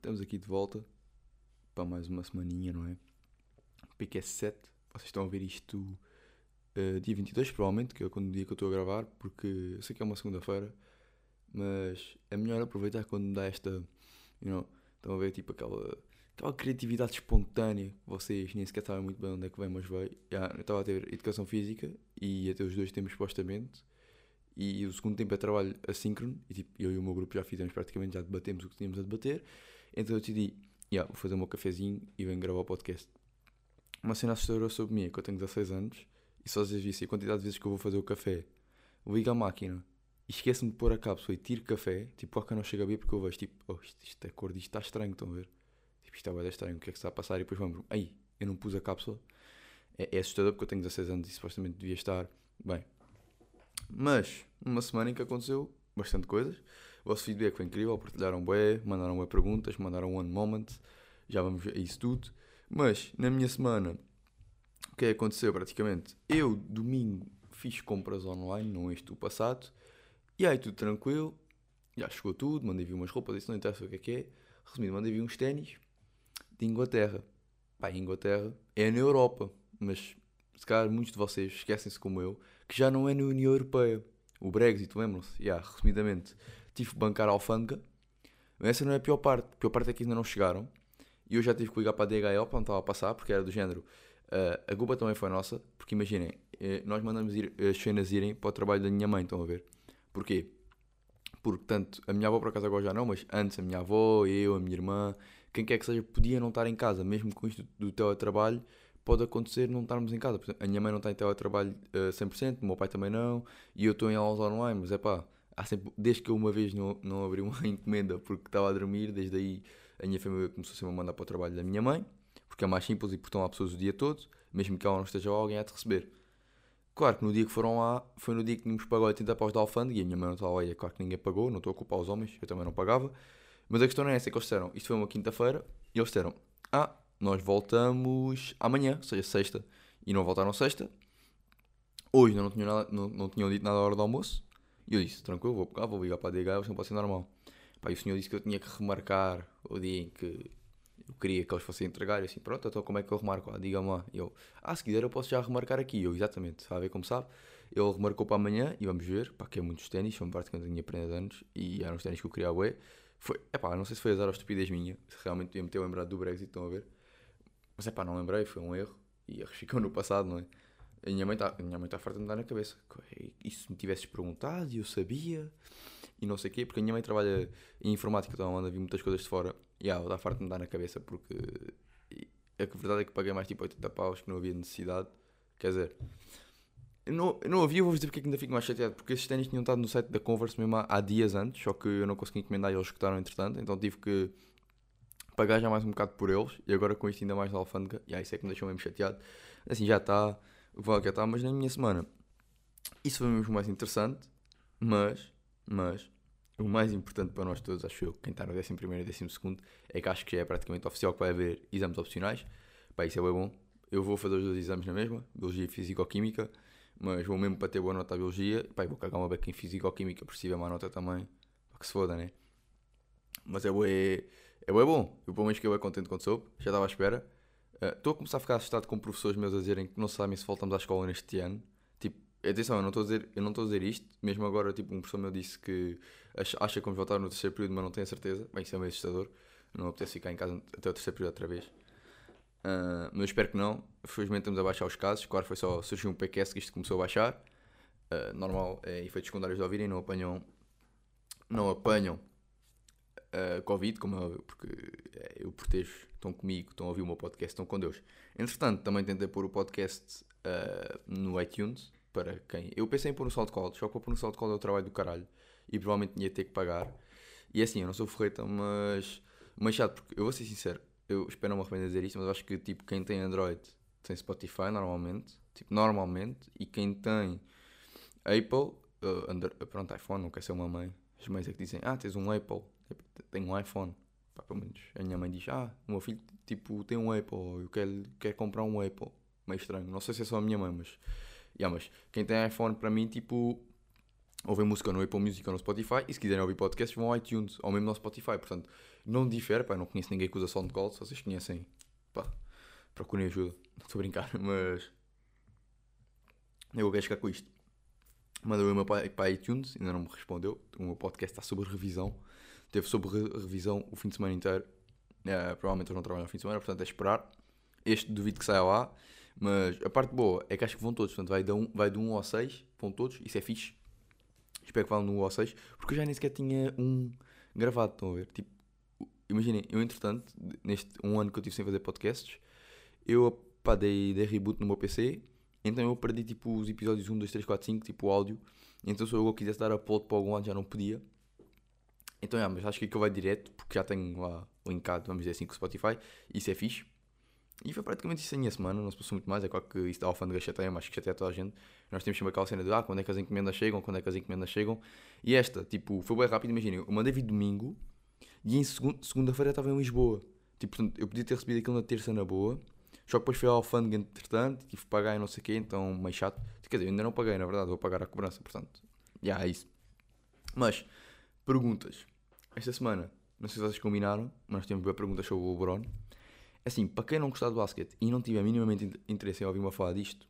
Estamos aqui de volta para mais uma semaninha, não é? PQS 7. Vocês estão a ver isto uh, dia 22, provavelmente, que é o dia que eu estou a gravar, porque eu sei que é uma segunda-feira, mas é melhor aproveitar quando dá esta. You know, estão a ver tipo aquela, aquela criatividade espontânea vocês nem sequer sabem muito bem onde é que vem, mas veio. Yeah, eu estava a ter educação física e até os dois tempos supostamente. E o segundo tempo é trabalho assíncrono, e tipo, eu e o meu grupo já fizemos praticamente, já debatemos o que tínhamos a debater. Então eu decidi, yeah, vou fazer o meu cafezinho e venho gravar o podcast. Uma cena assustadora sobre mim é que eu tenho 16 anos e só vocês vissem a quantidade de vezes que eu vou fazer o café, ligo a máquina e esqueço-me de pôr a cápsula e tiro café, tipo, a que não chega a ver porque eu vejo, tipo, oh, isto, isto é cor disto está estranho, estão a ver? Tipo, isto é estranho, o que é que está a passar? E depois vamos, aí, eu não pus a cápsula. É, é assustador porque eu tenho 16 anos e supostamente devia estar bem. Mas, uma semana em que aconteceu bastante coisas. O vosso feedback foi incrível, partilharam bué, mandaram bué perguntas, mandaram one moment, já vamos a isso tudo. Mas, na minha semana, o que é que aconteceu praticamente? Eu, domingo, fiz compras online, não este o passado, e aí tudo tranquilo, já chegou tudo, mandei vir umas roupas, isso não interessa o que é que é. Resumindo, mandei vir uns ténis de Inglaterra. Pá, Inglaterra é na Europa, mas se calhar muitos de vocês esquecem-se como eu, que já não é na União Europeia. O Brexit, lembram-se? Yeah, resumidamente, tive que bancar a alfândega. Mas essa não é a pior parte. A pior parte é que ainda não chegaram. E eu já tive que ligar para a DHL para não estava a passar, porque era do género. Uh, a culpa também foi nossa, porque imaginem, eh, nós mandamos ir, as cenas irem para o trabalho da minha mãe, estão a ver? Porquê? Porque tanto a minha avó por acaso agora já não, mas antes a minha avó, eu, a minha irmã, quem quer que seja, podia não estar em casa, mesmo com isto do teletrabalho, pode acontecer não estarmos em casa. A minha mãe não está em teletrabalho uh, 100%, o meu pai também não, e eu estou em aulas online, mas é pá, há sempre, desde que eu uma vez não, não abri uma encomenda porque estava a dormir, desde aí a minha família começou sempre a mandar para o trabalho da minha mãe, porque é mais simples e porque estão lá pessoas o dia todo, mesmo que ela não esteja lá, alguém há de receber. Claro que no dia que foram lá, foi no dia que tínhamos pagado 80 paus da alfândega e a minha mãe não estava lá, e é claro que ninguém pagou, não estou a culpar os homens, eu também não pagava. Mas a questão não é essa, é que eles disseram, isto foi uma quinta-feira, e eles disseram, ah, nós voltamos amanhã, ou seja, sexta, e não voltaram sexta. Hoje não tinham, nada, não, não tinham dito nada à hora do almoço. E eu disse, tranquilo, vou pegar, vou ligar para a DH, não pode ser normal. Pá, e o senhor disse que eu tinha que remarcar o dia em que eu queria que eles fossem entregar. E assim, pronto, então como é que eu remarco? Ah, Diga-me lá. E eu, ah, se quiser eu posso já remarcar aqui. Eu, exatamente, sabe como sabe? Ele remarcou para amanhã e vamos ver, pá, que é muitos ténis, são praticamente a minha prenda de anos e eram os ténis que eu queria, ué. Foi, epá, não sei se foi azar ou estupidez minha, se realmente devia me ter lembrado do Brexit, estão a ver? Mas é pá, não lembrei, foi um erro. E ficam no passado, não é? A minha mãe está tá farta de me dar na cabeça. E se me tivesses perguntado eu sabia e não sei o quê, porque a minha mãe trabalha em informática, então anda a vir muitas coisas de fora. E ah, ela está farta de me dar na cabeça porque a verdade é que paguei mais tipo 80 paus que não havia necessidade. Quer dizer, não, não havia, vou dizer porque é que ainda fico mais chateado, porque esses ténis tinham estado no site da Converse mesmo há, há dias antes, só que eu não consegui encomendar e eles escutaram entretanto, então tive que pagar já mais um bocado por eles e agora com isto ainda mais na alfândega. E aí isso é que me deixou mesmo chateado. Assim já está, o que já está, mas na minha semana isso foi mesmo mais interessante. Mas, mas, o mais importante para nós todos, acho eu, quem está no 11 e 12, é que acho que já é praticamente oficial que vai haver exames opcionais. Pá, isso é bem bom. Eu vou fazer os dois exames na mesma, Biologia e Físico-Química, mas vou mesmo para ter boa nota a Biologia. Pá, vou cagar uma beca em Físico-Química, por se tiver má nota também, para que se foda, né? Mas é bué é bom. Eu, pelo menos, fiquei bem contente quando soube. Já estava à espera. Eh, estou a começar a ficar assustado com professores meus a dizerem que não sabem se voltamos à escola neste ano. Tipo, atenção, eu não estou a dizer, eu não estou a dizer isto. Mesmo agora, tipo, um professor meu disse que acha que vamos voltar no terceiro período, mas não tem a certeza. Bem, isso é meio assustador. Não apetece ficar em casa até o terceiro período outra vez. Uh, mas espero que não. Felizmente estamos a baixar os casos. Claro, foi só surgiu um PQS que isto começou a baixar. Uh, normal, é efeitos secundários de ouvirem, não apanham, não apanham uh, Covid, como é óbvio, porque é, eu protejo, estão comigo, estão a ouvir o meu podcast, estão com Deus. Entretanto, também tentei pôr o podcast uh, no iTunes, para quem. Eu pensei em pôr no SoundCloud, só que para pôr no SoundCloud é o trabalho do caralho e provavelmente ia ter que pagar. E é assim, eu não sou ferreta, mas. Mas chato, porque eu vou ser sincero, eu espero não me arrepender de dizer isto, mas acho que tipo, quem tem Android tem Spotify normalmente, tipo, normalmente, e quem tem Apple, uh, under, pronto, iPhone, não quer ser uma mãe, as mães é que dizem, ah, tens um Apple, tenho um iPhone. Pá, pelo menos a minha mãe diz: Ah, o meu filho tipo, tem um Apple, eu quero, quero comprar um Apple. Meio estranho. Não sei se é só a minha mãe, mas. Yeah, mas quem tem iPhone para mim, tipo. ouvem música no Apple Music ou no Spotify, e se quiserem ouvir podcasts, vão ao iTunes, ou mesmo no Spotify. Portanto, não difere, pá, não conheço ninguém que usa SoundCloud, se vocês conhecem, pá, procurem ajuda. Não estou a brincar, mas eu quero chegar com isto. Mandou o meu pai para iTunes, ainda não me respondeu. O meu podcast está sobre revisão. Teve re revisão o fim de semana inteiro. É, provavelmente eu não trabalho no fim de semana, portanto é esperar. Este duvido que saia lá. Mas a parte boa é que acho que vão todos. Portanto, vai de 1 um, um ao 6, vão todos. Isso é fixe. Espero que vá no 1 ao 6. Porque eu já nem sequer tinha um gravado, estão a ver? Tipo, imaginem, eu entretanto, neste um ano que eu tive sem fazer podcasts, eu pá, dei, dei reboot no meu PC então eu perdi tipo os episódios 1, 2, 3, 4, 5, tipo o áudio. Então se eu quisesse dar upload para algum lado já não podia. Então é, mas acho que aquilo vai direto, porque já tenho lá linkado, vamos dizer assim, com o Spotify. Isso é fixe. E foi praticamente isso a minha semana, não se passou muito mais. É claro que isso da alfândega chateia, mas que chateia toda a gente. Nós temos sempre aquela cena de ah, quando é que as encomendas chegam, quando é que as encomendas chegam. E esta, tipo, foi bem rápido, imaginem, eu mandei vir domingo e em segunda-feira estava em Lisboa. Tipo, portanto, eu podia ter recebido aquilo na terça na boa só que depois fui ao alfândega entretanto, tive que pagar e não sei o quê, então meio chato. Quer dizer, ainda não paguei, na verdade, vou pagar a cobrança, portanto, já yeah, é isso. Mas, perguntas. Esta semana, não sei se vocês combinaram, mas temos perguntas sobre o LeBron. Assim, para quem não gostar do basquete e não tiver minimamente interesse em ouvir-me falar disto,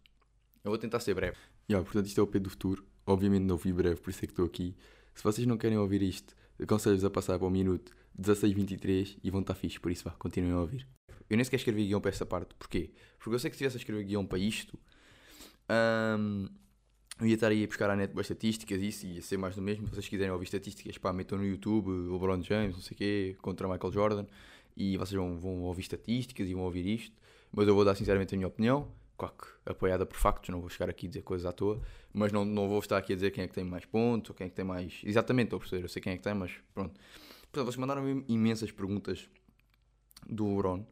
eu vou tentar ser breve. Yeah, portanto, isto é o P do futuro. Obviamente não fui breve, por isso é que estou aqui. Se vocês não querem ouvir isto, aconselho-vos a passar para o minuto 16-23 e vão estar fixe, por isso vá, continuem a ouvir. Eu nem sequer escrevi guião para essa parte. Porquê? Porque eu sei que se tivesse a escrever guião para isto, um, eu ia estar aí a buscar à net boas estatísticas, isso ia ser mais do mesmo. Se vocês quiserem ouvir estatísticas, pá, metam no YouTube o LeBron James, não sei o quê, contra Michael Jordan, e vocês vão, vão ouvir estatísticas e vão ouvir isto. Mas eu vou dar sinceramente a minha opinião, claro apoiada por factos, não vou chegar aqui a dizer coisas à toa, mas não, não vou estar aqui a dizer quem é que tem mais pontos ou quem é que tem mais. Exatamente, estou a perceber, eu sei quem é que tem, mas pronto. Portanto, vocês mandaram imensas perguntas do LeBron.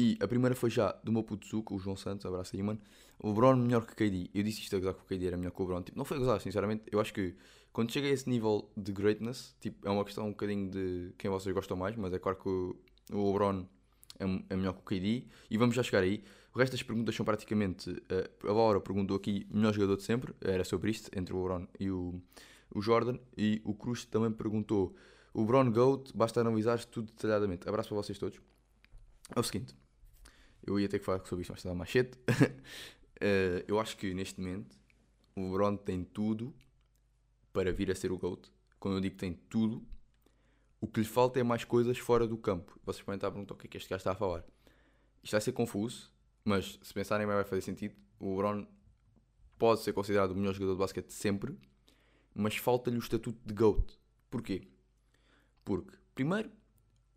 E a primeira foi já do meu puto Zuko, o João Santos, abraço aí, mano. O LeBron melhor que o KD. Eu disse isto a gozar que o KD era melhor que o LeBron. Tipo, não foi a gozar, sinceramente. Eu acho que quando chega a esse nível de greatness, tipo, é uma questão um bocadinho de quem vocês gostam mais, mas é claro que o, o LeBron é, é, melhor que o KD. E vamos já chegar aí. O resto das perguntas são praticamente. Uh, a Laura perguntou aqui, melhor jogador de sempre. Era sobre isto, entre o LeBron e o, o Jordan. E o Cruz também perguntou. O LeBron GOAT, basta analisar tudo detalhadamente. Abraço para vocês todos. É o seguinte. Eu ia ter que falar sobre isto mais tarde mais cedo. uh, eu acho que neste momento o LeBron tem tudo para vir a ser o GOAT. Quando eu digo tem tudo, o que lhe falta é mais coisas fora do campo. Vocês podem estar a perguntar o que é que este gajo está a falar. Isto vai ser confuso, mas se pensarem bem vai fazer sentido. O LeBron pode ser considerado o melhor jogador de basquete sempre, mas falta-lhe o estatuto de GOAT. Porquê? Porque, primeiro,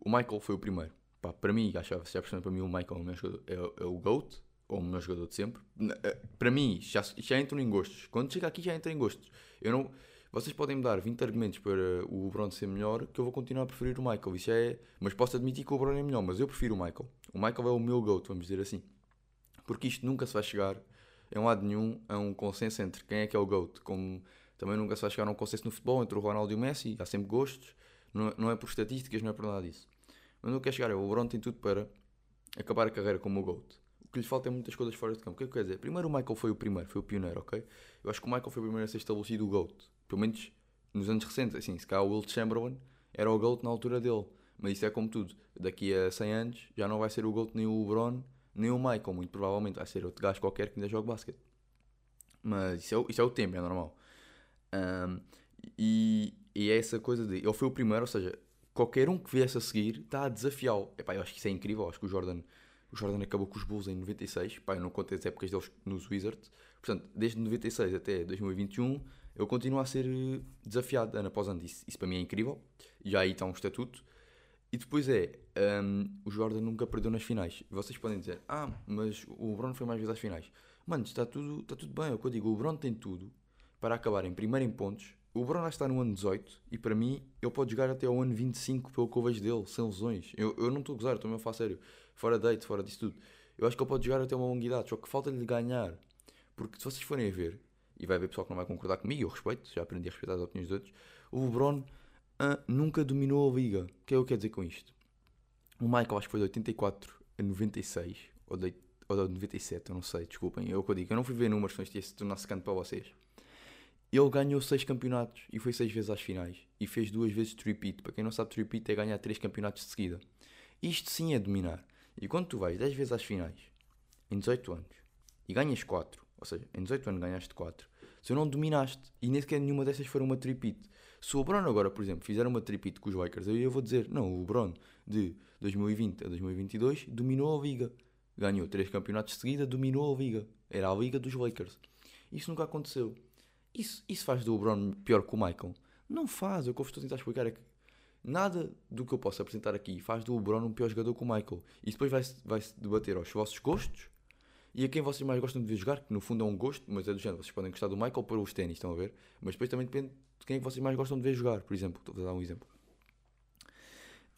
o Michael foi o primeiro. Pá, para mim, que já para mim o Michael é o, melhor jogador, é, é o GOAT, ou o melhor jogador de sempre. Eh, para mim, já, já entro em gostos. Quando chega aqui, já entra em gostos. Eu não, vocês podem me dar 20 argumentos para o LeBron ser melhor, que eu vou continuar a preferir o Michael. Isso é, mas posso admitir que o LeBron é melhor, mas eu prefiro o Michael. O Michael é o meu GOAT, vamos dizer assim. Porque isto nunca se vai chegar em um lado nenhum a um consenso entre quem é que é o GOAT. Como também nunca se vai chegar a um consenso no futebol entre o Ronaldo e o Messi. Há sempre gostos. Não, não é por estatísticas, não é por nada disso. Mas não quer chegar o LeBron tem tudo para acabar a carreira como o GOAT. O que lhe falta é muitas coisas fora de campo. O que é que quer dizer? Primeiro o Michael foi o primeiro, foi o pioneiro, ok? Eu acho que o Michael foi o primeiro a ser estabelecido o GOAT. Pelo menos nos anos recentes. Assim, se cá o Will Chamberlain era o GOAT na altura dele. Mas isso é como tudo. Daqui a 100 anos já não vai ser o GOAT nem o LeBron, nem o Michael. Muito provavelmente vai ser outro gajo qualquer que ainda joga basquete. Mas isso é, isso é o tempo, é normal. Um, e, e é essa coisa de. Ele foi o primeiro, ou seja, qualquer um que viesse a seguir está a desafiá-lo. Eu acho que isso é incrível. Acho que o Jordan, o Jordan acabou com os Bulls em 96. Pá, eu não conto as épocas deles nos Wizards. Portanto, desde 96 até 2021, eu continuo a ser eh, desafiado ano após ano. Isso, isso para mim é incrível. Já aí está um estatuto. E depois é, um, o Jordan nunca perdeu nas finais. Vocês podem dizer, ah, mas o LeBron foi mais vezes às finais. Mano, está tudo, está tudo bem. É o que eu digo. O LeBron tem tudo para acabar em primeiro em pontos, o Bruno está no ano 18 e para mim ele pode jogar até ao ano 25 pelo que eu vejo dele, sem lesões. Eu, eu não estou a gozar, estou mesmo a falar sério. Fora date, fora disso tudo. Eu acho que ele pode jogar até uma longa idade, só que falta-lhe ganhar. Porque se vocês forem a ver, e vai haver pessoal que não vai concordar comigo, eu respeito, já aprendi a respeitar as opiniões dos outros, o LeBron uh, nunca dominou a liga. O que é que eu quero dizer com isto? O Michael acho que foi de 84 a 96, ou de, ou de 97, eu não sei, desculpem. É o que eu digo, eu não fui ver números, senão isto ia se tornar secante para vocês. Ele ganhou seis campeonatos e foi seis vezes às finais. E fez duas vezes repeat. Para quem não sabe, repeat é ganhar três campeonatos de seguida. Isto sim é dominar. E quando tu vais 10 vezes às finais, em 18 anos, e ganhas 4, ou seja, em 18 anos ganhaste 4, se não dominaste, e nem sequer nenhuma dessas foi uma tripit. Se o LeBron agora, por exemplo, fizer uma tripit com os Lakers, aí eu vou dizer, não, o LeBron de 2020 a 2022 dominou a liga. Ganhou 3 campeonatos de seguida, dominou a liga. Era a liga dos Lakers. Isso nunca aconteceu. Isso, isso faz do LeBron pior que o Michael? Não faz. O que eu estou a tentar explicar é que nada do que eu posso apresentar aqui faz do LeBron um pior jogador que o Michael. E depois vai-se vai debater aos vossos gostos e a quem vocês mais gostam de ver jogar, que no fundo é um gosto, mas é do género. Vocês podem gostar do Michael para os ténis, estão a ver? Mas depois também depende de quem é que vocês mais gostam de ver jogar, por exemplo. Estou a dar um exemplo.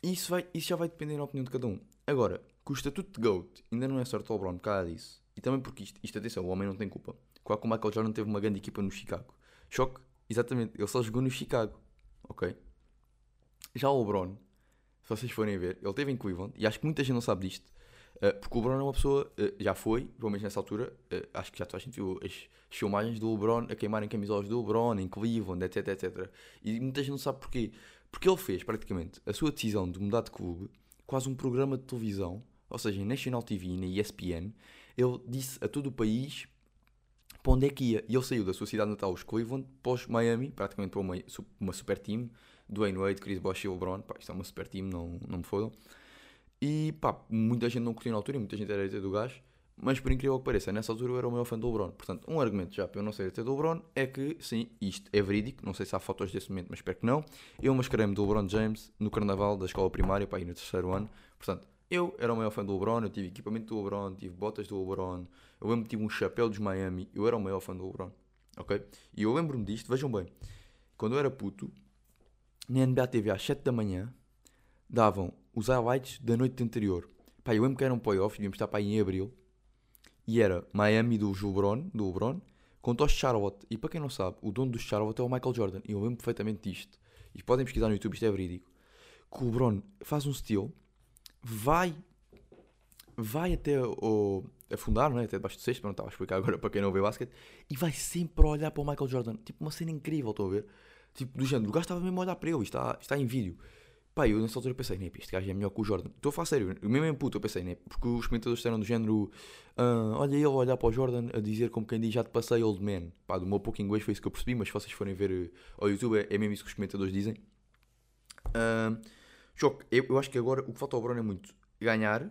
Isso, vai, isso já vai depender da opinião de cada um. Agora, que o estatuto de GOAT ainda não é certo ao LeBron por causa disso. E também porque isto, isto atenção, o homem não tem culpa. Qual que o Michael Jordan teve uma grande equipa no Chicago. Choque, exatamente, ele só jogou no Chicago. Ok? Já o LeBron, se vocês forem ver, ele teve em Cleveland, e acho que muita gente não sabe disto, uh, porque o LeBron é uma pessoa, uh, já foi, pelo menos nessa altura, uh, acho que já toda a gente viu as filmagens do LeBron a queimarem camisolas do LeBron em Cleveland, etc, etc. E muita gente não sabe porquê. Porque ele fez, praticamente, a sua decisão de mudar de clube, quase um programa de televisão, ou seja, em National TV e na ESPN, ele disse a todo o país para onde é que ia. E ele saiu da sua cidade natal, os Cleveland, para os Miami, praticamente para uma, uma super team, Dwayne Wade, Chris Bosh e LeBron, pá, isto é uma super team, não, não me fodam. E pá, muita gente não curtiu na altura, muita gente era do gajo, mas por incrível que pareça, nessa altura eu era o maior fã do LeBron. Portanto, um argumento já para eu não ser até do LeBron é que, sim, isto é verídico, não sei se há fotos desse momento, mas espero que não. Eu mascarei-me do LeBron James no carnaval da escola primária, para ir no terceiro ano. Portanto, eu era o maior fã do LeBron, eu tive equipamento do LeBron, tive botas do LeBron, eu lembro tive um chapéu dos Miami, eu era o maior fã do LeBron, ok? E eu lembro-me disto, vejam bem, quando eu era puto, na NBA TV às 7 da manhã, davam os highlights da noite anterior. Pá, eu lembro que era um playoff, devíamos estar aí em abril, e era Miami do LeBron, do LeBron contra os Charlotte. E para quem não sabe, o dono do Charlotte é o Michael Jordan, e eu lembro perfeitamente disto. E podem pesquisar no YouTube, isto é verídico. Que o LeBron faz um steal vai vai até o afundar, não é? até debaixo do cesto, não estava a explicar agora para quem não vê basquete, e vai sempre olhar para o Michael Jordan, tipo uma cena incrível, estão a ver? Tipo, do género, o gajo estava mesmo a olhar para ele, está, está em vídeo. Pá, eu nessa altura pensei, né, este gajo é melhor que o Jordan. Estou a falar sério, eu mesmo puto, eu pensei, né, porque os comentadores disseram do género, ah, olha ele a olhar para o Jordan a dizer como quem diz, já te passei old man. Pá, do meu pouco inglês foi isso que eu percebi, mas se vocês forem ver uh, ao YouTube é, é mesmo isso que os comentadores dizem. Uh, choque, eu, eu acho que agora o que falta ao Bruno é muito ganhar,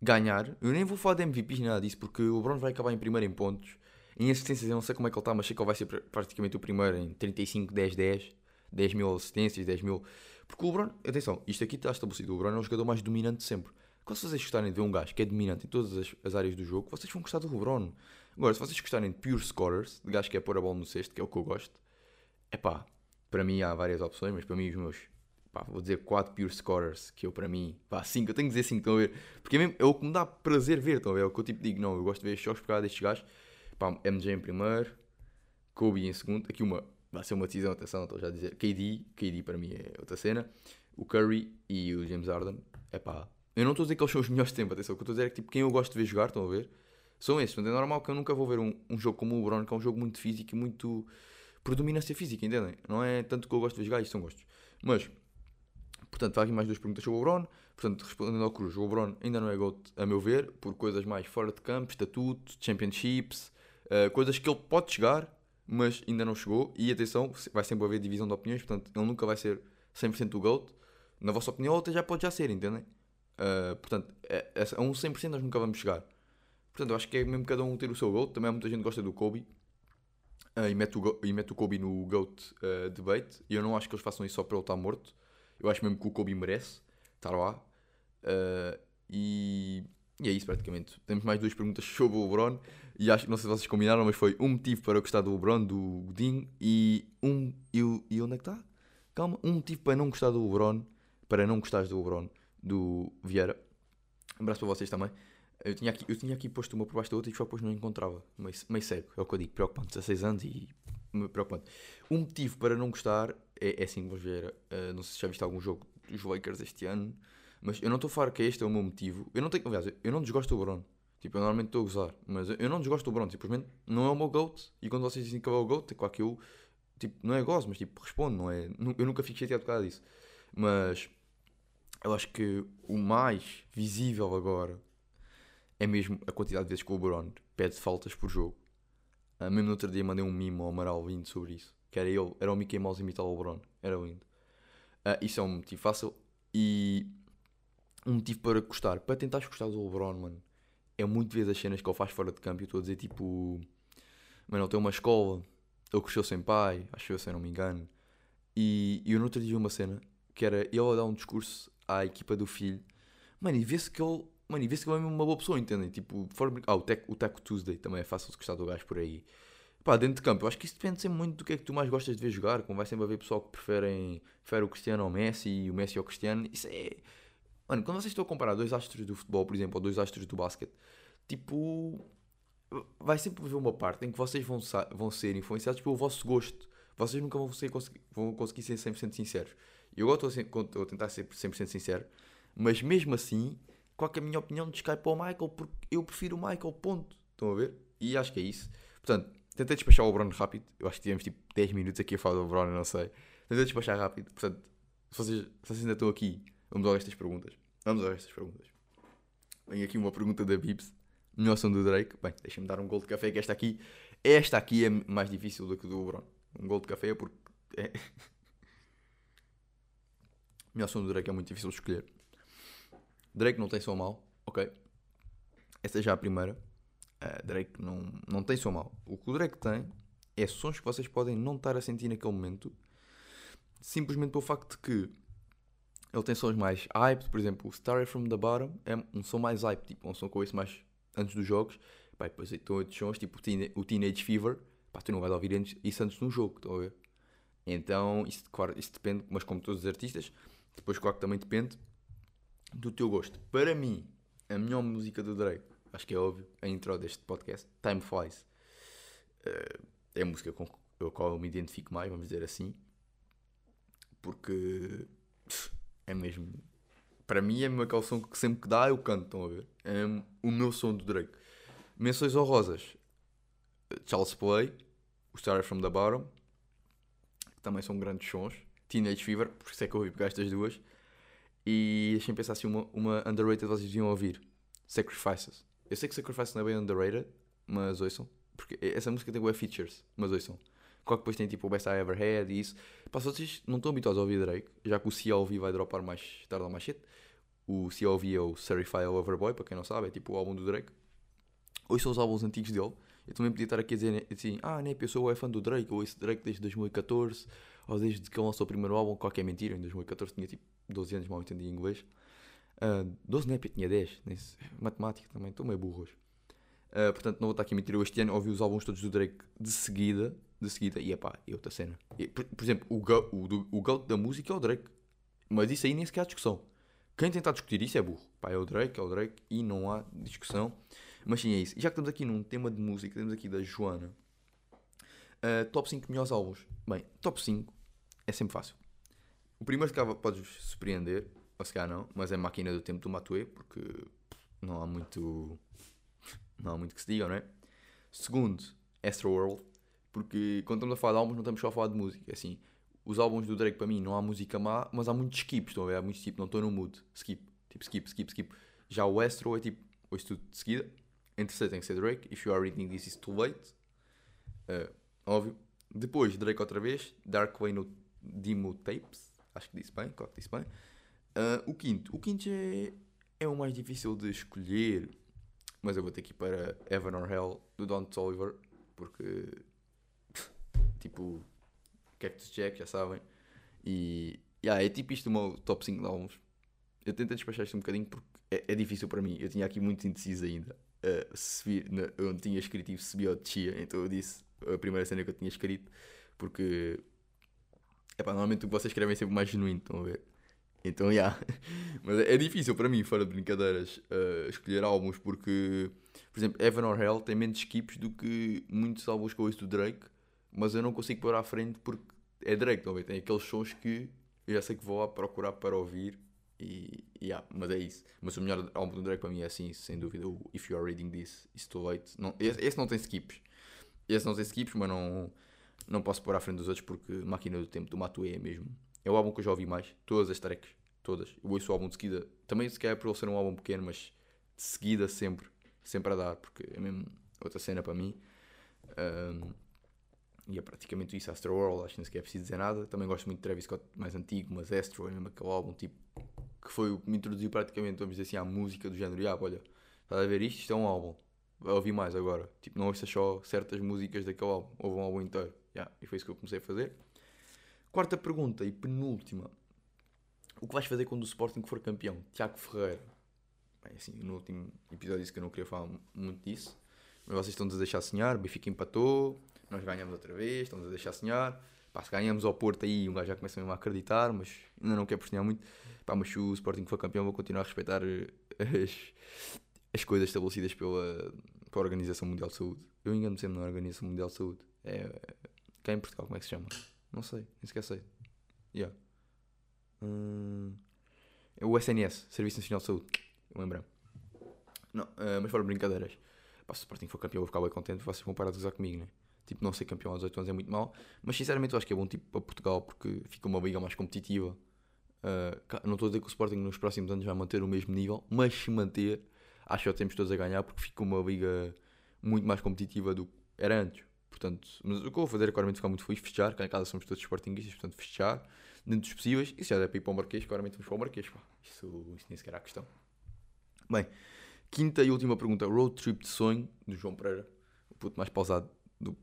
ganhar. Eu nem vou falar de MVPs nada disso, porque o Brown vai acabar em primeiro em pontos. Em assistências eu não sei como é que ele está, mas sei que ele vai ser praticamente o primeiro em 35, 10, 10. 10 mil assistências, 10 mil. Porque o LeBron, atenção, isto aqui está estabelecido. O LeBron é o jogador mais dominante sempre. Quando vocês gostarem de ver um gajo que é dominante em todas as, as, áreas do jogo, vocês vão gostar do LeBron. Agora, se vocês gostarem de pure scorers, de gajo que é pôr a bola no cesto, que é o que eu gosto, é pá, para mim há várias opções, mas para mim os meus pá, vou dizer 4 pure scorers, que eu para mim, pá, 5, eu tenho que dizer 5, estão a ver? Porque é, mesmo, é o que me dá prazer ver, estão a ver? É o que eu tipo digo, não, eu gosto de ver estes jogos por causa destes gajos, pá, MJ em primeiro, Kobe em segundo, aqui uma, vai ser uma decisão, atenção, estou já a dizer, KD, KD para mim é outra cena, o Curry e o James Harden, é pá, eu não estou a dizer que eles são os melhores de tempo, atenção, o que eu estou a dizer é que tipo, quem eu gosto de ver jogar, estão a ver? São esses, portanto é normal que eu nunca vou ver um, um jogo como o LeBron, que é um jogo muito físico e muito por dominância física, entendem? Não é tanto que eu gosto de ver jogar, isto são gostos. Mas, Portanto, há aqui mais duas perguntas sobre o LeBron. Portanto, respondendo ao Cruz, o LeBron ainda não é GOAT, a meu ver, por coisas mais fora de campo, estatuto, championships, uh, coisas que ele pode chegar, mas ainda não chegou. E atenção, vai sempre haver divisão de opiniões, portanto, ele nunca vai ser 100% o GOAT. Na vossa opinião, ele já pode já ser, entendem? Uh, portanto, a um 100% nós nunca vamos chegar. Portanto, eu acho que é mesmo cada um ter o seu GOAT. Também há muita gente que gosta do Kobe. Uh, e, mete o, e mete o Kobe no GOAT uh, debate. E eu não acho que eles façam isso só para ele estar morto. Eu acho mesmo que o Kobe merece estar lá. Uh, e, e, é isso praticamente. Temos mais duas perguntas sobre o LeBron. E acho não sei se vocês combinaram, mas foi um motivo para eu gostar do LeBron, do Godinho, e um. E, e onde é que está? Calma. Um motivo para não gostar do LeBron, para não gostares do LeBron, do Vieira. Um abraço para vocês também. Eu tinha aqui, eu tinha aqui posto uma por baixo da outra e só depois não encontrava. Meio, meio cego, é o que eu digo. Preocupante. 16 anos e preocupante. Um motivo para não gostar é, é assim, vamos ver. Uh, não sei se já viste algum jogo dos Lakers este ano, mas eu não estou a falar que este é o meu motivo. Eu não tenho, aliás, eu não desgosto do LeBron. Tipo, eu normalmente estou a gozar, mas eu não desgosto do LeBron, simplesmente não é o meu GOAT. E quando vocês dizem que é o GOAT, é claro que eu tipo, não é gozo, mas tipo, respondo, não é? Eu nunca fico chateado por causa disso. Mas eu acho que o mais visível agora é mesmo a quantidade de vezes que o LeBron pede faltas por jogo. Uh, mesmo no outro dia mandei um mimo ao Amaral vindo sobre isso. Que era ele, era o Mickey Mouse imitar o LeBron. Era lindo. Uh, isso é um motivo fácil. E um motivo para gostar. Para tentar gostar do LeBron, mano. É muito vezes as cenas que ele faz fora de campo. E estou a dizer tipo. Mano, ele tem uma escola. Ele cresceu sem pai. Acho eu, se eu não me engano. E, eu no outro dia uma cena. Que era ele a dar um discurso à equipa do filho. Mano, e vê-se que ele Mano, e vê-se que ele é uma boa pessoa, entendem? Tipo, for... ah, o, tech, o Taco Tuesday também é fácil de gostar do gajo por aí. Pá, dentro de campo, eu acho que isso depende sempre muito do que é que tu mais gostas de ver jogar. Como vai sempre haver pessoal que preferem, prefere o Cristiano ao Messi e o Messi ao Cristiano. Isso é. Mano, quando vocês estão a comparar dois astros do futebol, por exemplo, ou dois astros do basquete, tipo. Vai sempre haver uma parte em que vocês vão, vão ser influenciados pelo vosso gosto. Vocês nunca vão, ser, vão conseguir ser 100% sinceros. Eu agora estou a tentar ser 100% sincero, mas mesmo assim qual é a minha opinião descai para o Michael, porque eu prefiro o Michael, ponto. Estão a ver? E acho que é isso. Portanto, tentei despachar o Bruno rápido. Eu acho que tivemos tipo 10 minutos aqui a falar do Bruno, não sei. Tentei despachar rápido. Portanto, se vocês, se vocês ainda estão aqui, vamos a estas perguntas. Vamos a estas perguntas. Vem aqui uma pergunta da Bips. Melhor som do Drake. Bem, deixa-me dar um gol de café, que esta aqui, esta aqui é mais difícil do que do Bruno. Um gol de café é porque. É... Melhor som do Drake é muito difícil de escolher. Drake não tem som mal, ok. Essa é já a primeira. Uh, Drake não, não tem som mal. O que o Drake tem é sons que vocês podem não estar a sentir naquele momento, simplesmente pelo facto de que ele tem sons mais hype, por exemplo, o Starry from the Bottom é um som mais hype, tipo, um som eu ouço mais antes dos jogos. Pá, depois estão outros sons, tipo o Teenage Fever, pá, tu não vais ouvir isso antes de um jogo, estão a ver? Então, isso, claro, isso depende, mas como todos os artistas, depois, claro que também depende do teu gosto. Para mim, a melhor música do Drake, acho que é óbvio, a intro deste podcast, Time Flies, uh, é a música com a qual eu me identifico mais, vamos dizer assim, porque é mesmo. Para mim é mesmo aquele som que sempre que dá eu canto, estão a ver? É o meu som do Drake. Menções honrosas: Charles Play, o Star from the Bottom, que também são grandes sons. Teenage Fever, por isso é que eu ouvi pegar estas duas. E deixem pensar assim, uma, uma underrated vocês deviam ouvir. Sacrifices. Eu sei que Sacrifices não é bem underrated, mas ouçam. Porque essa música tem web features, mas ouçam. Qual que depois tem tipo o Best I Ever Had e isso. Pá, vocês não estão habituados a ouvir Drake, já que o CLV vai dropar mais tarde ou mais cedo. O CLV é o Certified Loverboy, para quem não sabe, é tipo o álbum do Drake. Ouçam os álbuns antigos dele. Eu também podia estar aqui a dizer assim, ah, né, eu sou fã do Drake, ou esse Drake desde 2014, ou desde que ele lançou o primeiro álbum, qualquer mentira, em 2014 tinha tipo 12 anos, mal entendi inglês. Uh, 12 não é, tinha 10. Nesse, matemática também, estou meio burro hoje. Uh, portanto, não vou estar aqui a mentir. Eu este ano ouvi os álbuns todos do Drake de seguida. De seguida, e epá, e outra cena. E, por, por, exemplo, o, go, o, o GOAT da música é o Drake. Mas isso aí nem sequer há discussão. Quem tentar discutir isso é burro. Pá, é o Drake, é o Drake e não há discussão. Mas sim, é isso. E já que estamos aqui num tema de música, temos aqui da Joana. Uh, top 5 melhores álbuns. Bem, top 5 é sempre fácil. O primeiro que podes surpreender, ou se calhar não, mas é Máquina do Tempo do Matue, porque não há muito. Não há muito que se diga, não é? Segundo, Astro World, porque quando estamos a falar de álbuns, não estamos só a falar de música. Assim, os álbuns do Drake, para mim, não há música má, mas há muitos skips, estão a ver? Há muitos tipo, não estou no mood. Skip, tipo, skip, skip, skip. Já o Astro é tipo, ouço tudo de seguida. Em terceiro tem que ser Drake. If you are reading this, is too late. Uh, óbvio. Depois, Drake outra vez. Dark Way no Demo Tapes acho que disse bem, claro que disse bem. Uh, o quinto, o quinto é, é o mais difícil de escolher, mas eu vou ter que ir para Heaven or Hell do Don Toliver, porque tipo Cactus Jack, já sabem. E yeah, é tipo isto o meu top 5 de álbuns. Eu tentei despachar isto um bocadinho porque é, é difícil para mim. Eu tinha aqui muito indeciso ainda. Uh, se na, eu tinha escrito descia, então eu disse a primeira cena que eu tinha escrito, porque Epá, normalmente o que vocês escrevem é sempre mais genuíno, estão a ver? Então, já. Yeah. Mas é difícil para mim, fora de brincadeiras, uh, escolher álbuns porque, por exemplo, Heaven or Hell tem menos skips do que muitos álbuns que eu ouço do Drake, mas eu não consigo pôr à frente porque é Drake, ver? Tem aqueles sons que eu já sei que vou lá procurar para ouvir e, yeah, mas é isso. Mas o melhor álbum do Drake para mim é assim, sem dúvida, o If You Are Reading This, It's Too Late. Não, esse, esse não tem skips. Esse não tem skips, mas não não posso pôr à frente dos outros porque Máquina do Tempo do Matuê é mesmo. É o álbum que eu já ouvi mais, todas as tracks, todas. Eu ouço o álbum de seguida, também se calhar por ele ser um álbum pequeno, mas de seguida sempre, sempre a dar, porque é mesmo outra cena para mim. Um, e é praticamente isso, Astro World, acho que nem sequer é preciso dizer nada. Também gosto muito de Travis Scott mais antigo, mas Astro é mesmo aquele álbum tipo que foi o que me introduziu praticamente, vamos dizer assim, à música do género. E, ah, olha, estás a ver isto? Isto é um álbum. Vai ouvir mais agora. Tipo, não ouças só certas músicas daquele álbum, ouve um álbum inteiro. Yeah, e foi isso que eu comecei a fazer. Quarta pergunta e penúltima. O que vais fazer quando o Sporting for campeão? Tiago Ferreira. Bem, assim, no último episódio disse que eu não queria falar muito disso. Mas vocês estão-nos a deixar sonhar. Benfica empatou. Nós ganhamos outra vez. Estão-nos a deixar sonhar. Pá, se ganhamos ao Porto aí, um gajo já começa mesmo a acreditar. Mas ainda não quer pressionar muito. Pá, mas se o Sporting for campeão, vou continuar a respeitar eh, as, as coisas estabelecidas pela, pela Organização Mundial de Saúde. Eu engano-me sempre na Organização Mundial de Saúde. É, cá em Portugal, como é que se chama? Não sei, nem sequer sei. Yeah. Hum, é o SNS, Serviço Nacional de Saúde. Lembrei. Não, uh, mas fora brincadeiras. Pá, se o Sporting for campeão, eu vou ficar bem contente. Vocês vão parar de usar comigo, né? Tipo, não ser campeão aos 8 anos é muito mal. Mas sinceramente, eu acho que é bom tipo, para Portugal porque fica uma liga mais competitiva. Uh, não estou a dizer que o Sporting nos próximos anos vai manter o mesmo nível, mas se manter, acho que já temos todos a ganhar porque fica uma liga muito mais competitiva do que era antes. Portanto, mas o que eu vou fazer é claramente ficar muito feliz, festejar, cá em casa somos todos sportinguistas, portanto, festejar, dentro dos possíveis, e se já der para ir para o Marquês, claramente vamos para o Marquês, pá. Isso, isso nem sequer há questão. Bem, quinta e última pergunta, road trip de sonho, do João Pereira, o puto mais pausado do,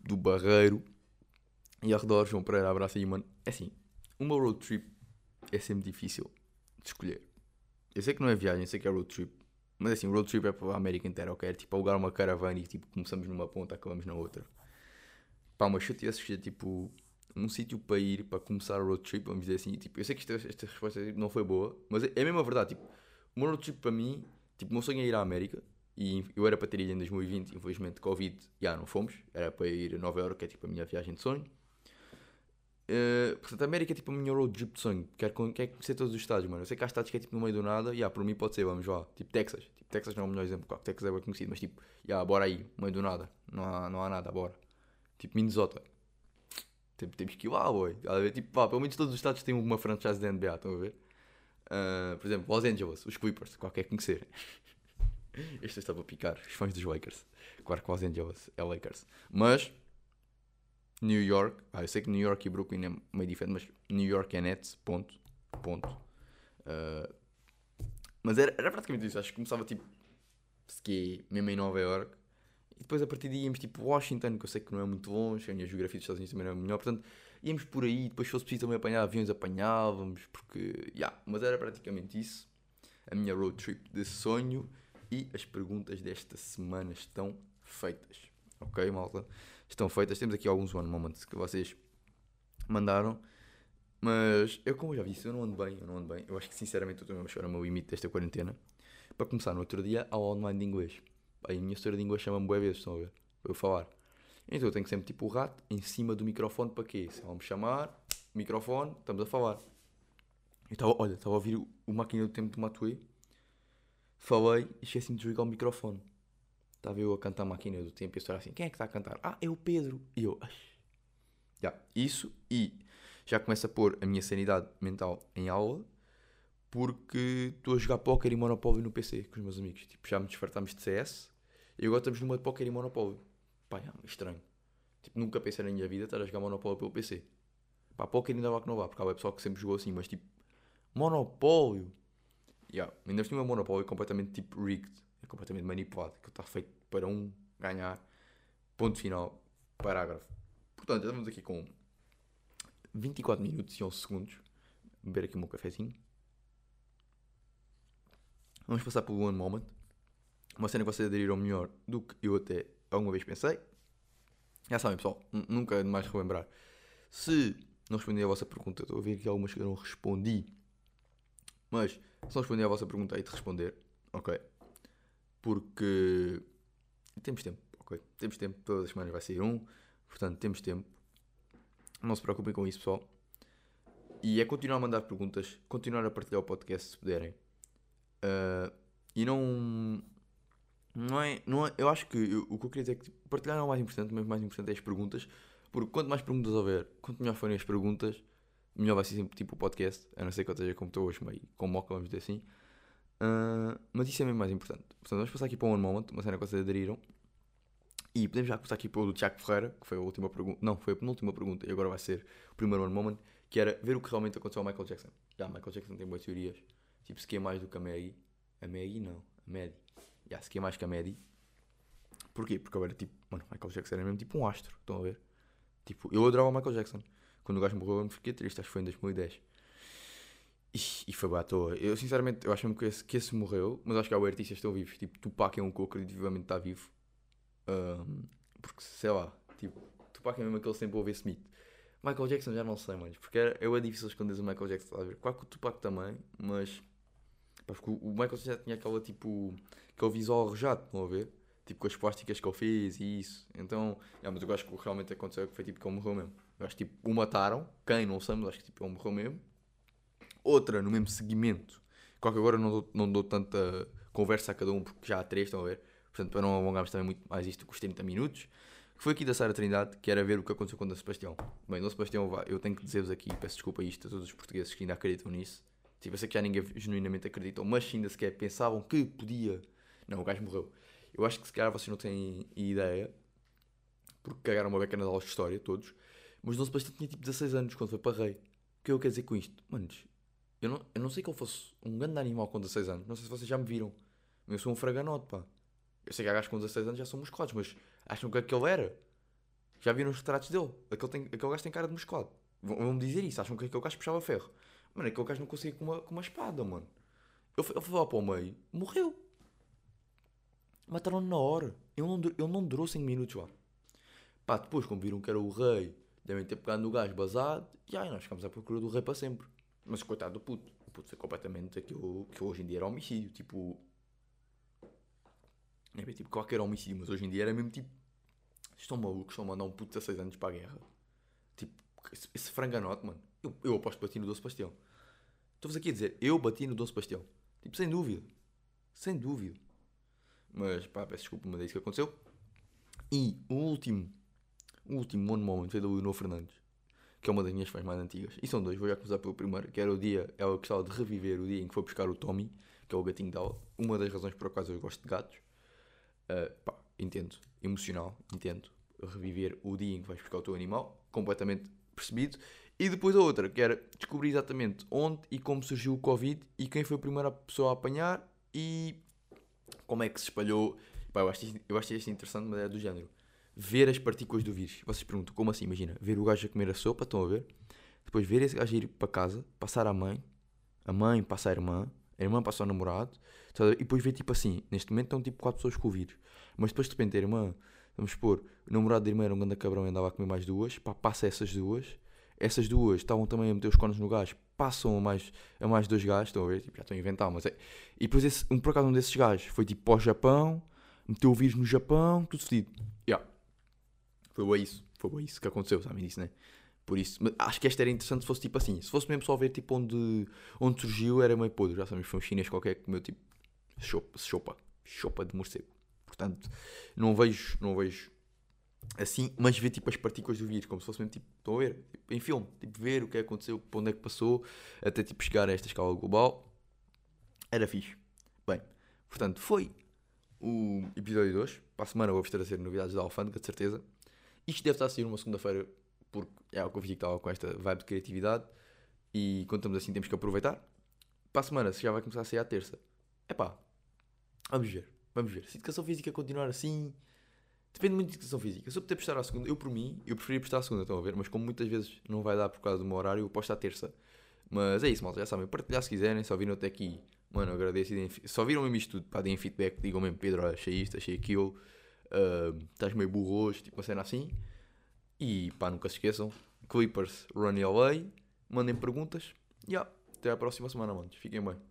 do Barreiro, e ao redor, João Pereira, abraça aí, mano. É assim, uma road trip é sempre difícil de escolher. Eu sei que não é viagem, eu sei que é road trip, mas assim, o road trip é para a América inteira, ok? É tipo alugar uma caravana e tipo começamos numa ponta, acabamos na outra. Pá, mas se eu tivesse escolhido tipo um sítio para ir para começar o road trip, vamos dizer assim, tipo, eu sei que esta, esta resposta não foi boa, mas é, é mesmo a verdade, tipo, o meu road trip para mim, tipo, o meu sonho é ir à América e eu era para ter ido em 2020, infelizmente Covid, já não fomos, era para ir a Nova York, que é tipo a minha viagem de sonho. Uh, portanto, a América é tipo a minha road trip de sonho. Quero, quero conhecer todos os estados, mano. Eu sei que há estados que é tipo no meio do nada. E yeah, por mim pode ser, vamos lá. Tipo Texas. Tipo, Texas não é o melhor exemplo. Claro, Texas é bem conhecido, mas tipo, yeah, bora aí, no meio do nada. Não há, não há nada, bora. Tipo Minnesota. Tipo, temos que ir lá, boy. Tipo, pá, pelo menos todos os estados têm uma franchise da NBA, estão a ver? Uh, por exemplo, Los Angeles, os Clippers, qualquer conhecer. este estava a picar, os fãs dos Lakers. Claro que Los Angeles é Lakers. Mas New York, ah, eu sei que New York e Brooklyn é meio diferente, mas New York é Nets, ponto, ponto. Uh, mas era, era praticamente isso, acho que começava tipo, que mesmo em Nova York, e depois a partir daí íamos tipo Washington, que eu sei que não é muito longe, a minha geografia dos Estados Unidos também não é melhor, portanto íamos por aí, depois se fosse preciso também apanhar aviões, apanhávamos, porque, yeah, mas era praticamente isso, a minha road trip de sonho, e as perguntas desta semana estão feitas, ok malta? estão feitas. Temos aqui alguns one moments que vocês mandaram. Mas eu, como já disse, eu não ando bem, eu não ando bem. Eu acho que sinceramente eu estou mesmo a chegar ao meu limite desta quarentena. Para começar, no outro dia, ao online de inglês. Aí a minha história de inglês chama-me vezes, estão a ver? Para eu falar. Então eu tenho sempre tipo o rato em cima do microfone para quê? Se ela me chamar, microfone, estamos a falar. Eu estava, olha, estava a ouvir o, o máquina do tempo do Matuê. Falei e esqueci-me de desligar o microfone. Estava eu a cantar a máquina do tempo e eu assim: quem é que está a cantar? Ah, é o Pedro. E eu, yeah, isso e já começo a pôr a minha sanidade mental em aula porque estou a jogar póquer e Monopólio no PC com os meus amigos. Tipo, já me desfartámos de CS e agora estamos numa de póquer e Monopólio. Pá, é estranho. Tipo, nunca pensei na minha vida estar a jogar Monopólio pelo PC. Pá, póquer ainda vá que não vá, porque há pessoal que sempre jogou assim, mas tipo, Monopólio. Yeah, ainda tinha um Monopólio completamente tipo rigged completamente manipulado, que está feito para um ganhar. Ponto final, parágrafo. Portanto, estamos aqui com 24 minutos e 11 segundos. Beber aqui o meu cafezinho. Vamos passar pelo One Moment. Uma cena que vocês aderiram melhor do que eu até alguma vez pensei. Já sabem, pessoal, nunca é demais relembrar. Se não respondi a vossa pergunta, estou a ver que algumas que eu não respondi. Mas se não respondi a vossa pergunta, hei de responder. Ok porque temos tempo, ok? Temos tempo, todas as semanas vai sair um, portanto temos tempo. Não se preocupem com isso, pessoal. E é continuar a mandar perguntas, continuar a partilhar o podcast se puderem. Uh, e não. Não é, não é. Eu acho que eu, o que eu queria dizer é que tipo, partilhar não é o mais importante, mas o mais importante é as perguntas. Porque quanto mais perguntas houver, quanto melhor forem as perguntas, melhor vai ser sempre tipo o podcast. A não ser que eu esteja como estou hoje, meio com moca, vamos dizer assim. Uh, mas isso é mesmo mais importante. Portanto, vamos passar aqui para o One Moment, uma cena que vocês aderiram. E podemos já começar aqui pelo Tiago Ferreira, que foi a última pergunta. Não, foi a penúltima pergunta e agora vai ser o primeiro One Moment, que era ver o que realmente aconteceu ao Michael Jackson. Já, Michael Jackson tem boas teorias. Tipo, se quer mais do que a Maggie. A Maggie não, a Maddie. Já, se quer mais que a Maddie. Porquê? Porque agora, tipo, mano, Michael Jackson era mesmo tipo um astro, estão a ver? Tipo, eu adorava o Michael Jackson. Quando o gajo morreu, eu me fiquei triste, acho que foi em 2010. E, foi à toa. Eu, sinceramente, eu acho mesmo que esse, que esse morreu, mas acho que há artistas que estão vivos. Tipo, Tupac é um que eu vivamente está vivo. Um, porque, sei lá, tipo, Tupac é mesmo aquele sempre ouve Smith. Michael Jackson já não sei, mano. Porque eu é difícil esconder o Michael Jackson, a ver? Claro que o Tupac também, mas. Porque o Michael Jackson já tinha aquela, tipo, aquele visual arrojado, estão a ver? Tipo, com as plásticas que ele fez e isso. Então, yeah, mas eu acho que realmente aconteceu que foi tipo que ele morreu mesmo. Eu acho que tipo, o mataram, quem não sei, mas acho que tipo, ele morreu mesmo. Outra no mesmo seguimento, qual que agora não dou, não dou tanta conversa a cada um, porque já há três, estão a ver? Portanto, para não alongarmos também muito mais isto com os 30 minutos, que foi aqui da Sara Trindade, que era ver o que aconteceu com o Sebastião. Bem, o Sebastião, eu tenho que dizer-vos aqui, peço desculpa a isto a todos os portugueses que ainda acreditam nisso. Tipo, eu sei que já ninguém genuinamente acreditou, mas ainda sequer pensavam que podia. Não, o gajo morreu. Eu acho que se calhar vocês não têm ideia, porque cagaram uma beca nas aulas de história, todos. Mas o Sebastião tinha tipo 16 anos quando foi para rei. O que eu quero dizer com isto? Manos, eu não, eu não sei que ele fosse um grande animal com 16 anos. Não sei se vocês já me viram. Eu sou um fraganote, pá. Eu sei que há gajos com 16 anos já são musculados, mas acham que aquele era? Já viram os retratos dele? Aquele, tem, aquele gajo tem cara de musculado. Vão-me dizer isso, acham que aquele gajo puxava ferro. Mano, aquele gajo não conseguia com uma, com uma espada, mano. Ele, ele foi lá para o meio, morreu. Mataram-no na hora. Ele não, ele não durou 5 minutos lá. Pá, depois, como viram que era o rei, devem ter pegado no gajo basado, e aí nós ficamos à procura do rei para sempre. Mas coitado do puto. O puto foi completamente aquilo que hoje em dia era homicídio. Tipo. É bem, tipo qualquer homicídio, mas hoje em dia era mesmo tipo. Estão malucos, estão a mandar um puto de 16 anos para a guerra. Tipo, esse, esse franganote, mano. Eu, eu aposto que bati no Doce Bastião. Estou-vos aqui a dizer, eu bati no Doce Bastião. Tipo, sem dúvida. Sem dúvida. Mas pá, peço desculpa, mas é isso que aconteceu. E o último, o último one moment foi da Leonor Fernandes, que é uma das minhas fãs mais antigas. E são dois, vou já começar pelo primeiro, que era o dia, ela gostava de reviver o dia em que foi buscar o Tommy, que é o gatinho dela. Uma das razões por acaso eu gosto de gatos. Uh, pá, entendo, emocional, entendo. Reviver o dia em que vais buscar o teu animal, completamente percebido. E depois a outra, que era descobrir exatamente onde e como surgiu o Covid e quem foi a primeira pessoa a apanhar e como é que se espalhou. Pá, eu acho isto interessante, mas é do género. Ver as partículas do vírus. Vocês perguntam, como assim? Imagina, ver o gajo a comer a sopa, estão a ver? Depois ver esse gajo ir para casa, passar à mãe, a mãe passa à irmã, a irmã passa ao namorado, e depois ver tipo assim, neste momento estão tipo 4 pessoas com o vírus. Mas depois de repente a irmã, vamos supor, o namorado da irmã era um grande cabrão e andava a comer mais duas, pá, passa essas duas, essas duas estavam também a meter os cones no gás, passam a mais, a mais dois gajos, estão a ver? Tipo, já estão a inventar, mas é. E depois, esse, um, por acaso, um desses gajos foi tipo para o Japão, meteu o vírus no Japão, tudo fedido. Yeah. Foi bem isso, foi bem isso que aconteceu, sabem disso, né? Por isso, mas acho que esta era interessante se fosse tipo assim. Se fosse mesmo só ver tipo onde, onde surgiu, era meio podre. Já sabemos, foi um chinês qualquer que comeu tipo chopa, chopa, de morcego. Portanto, não vejo, não vejo assim, mas ver tipo as partículas do vírus, como se fosse mesmo tipo, estão a ver? Tipo, em filme, tipo, ver o que aconteceu, para onde é que passou, até tipo chegar a esta escala global. Era fixe. Bem, portanto, foi o episódio 2. Para a semana vou-vos trazer novidades da Alfândega, de certeza. Isto deve estar a sair uma segunda-feira, porque é o que eu vi que estava com esta vibe de criatividade. E quando estamos assim, temos que aproveitar. Para a semana, se já vai começar a sair à terça. É pá, vamos ver, vamos ver. Se a educação física continuar assim, Depende muito de educação física. Se eu puder prestar à segunda, eu por mim, eu preferia prestar à segunda, estão a ver? Mas como muitas vezes não vai dar por causa do meu horário, eu posto à terça. Mas é isso, malta, já sabem. Partilhar se quiserem, só viram até aqui. Mano, agradeço. Só viram mesmo isto tudo, pá, deem feedback, digam mesmo, Pedro, achei isto, achei aquilo. Uh, estás meio burro hoje, tipo uma cena assim. E pá, nunca se esqueçam. Clippers, Running Away. Mandem perguntas. E yeah, até à próxima semana, manos. Fiquem bem.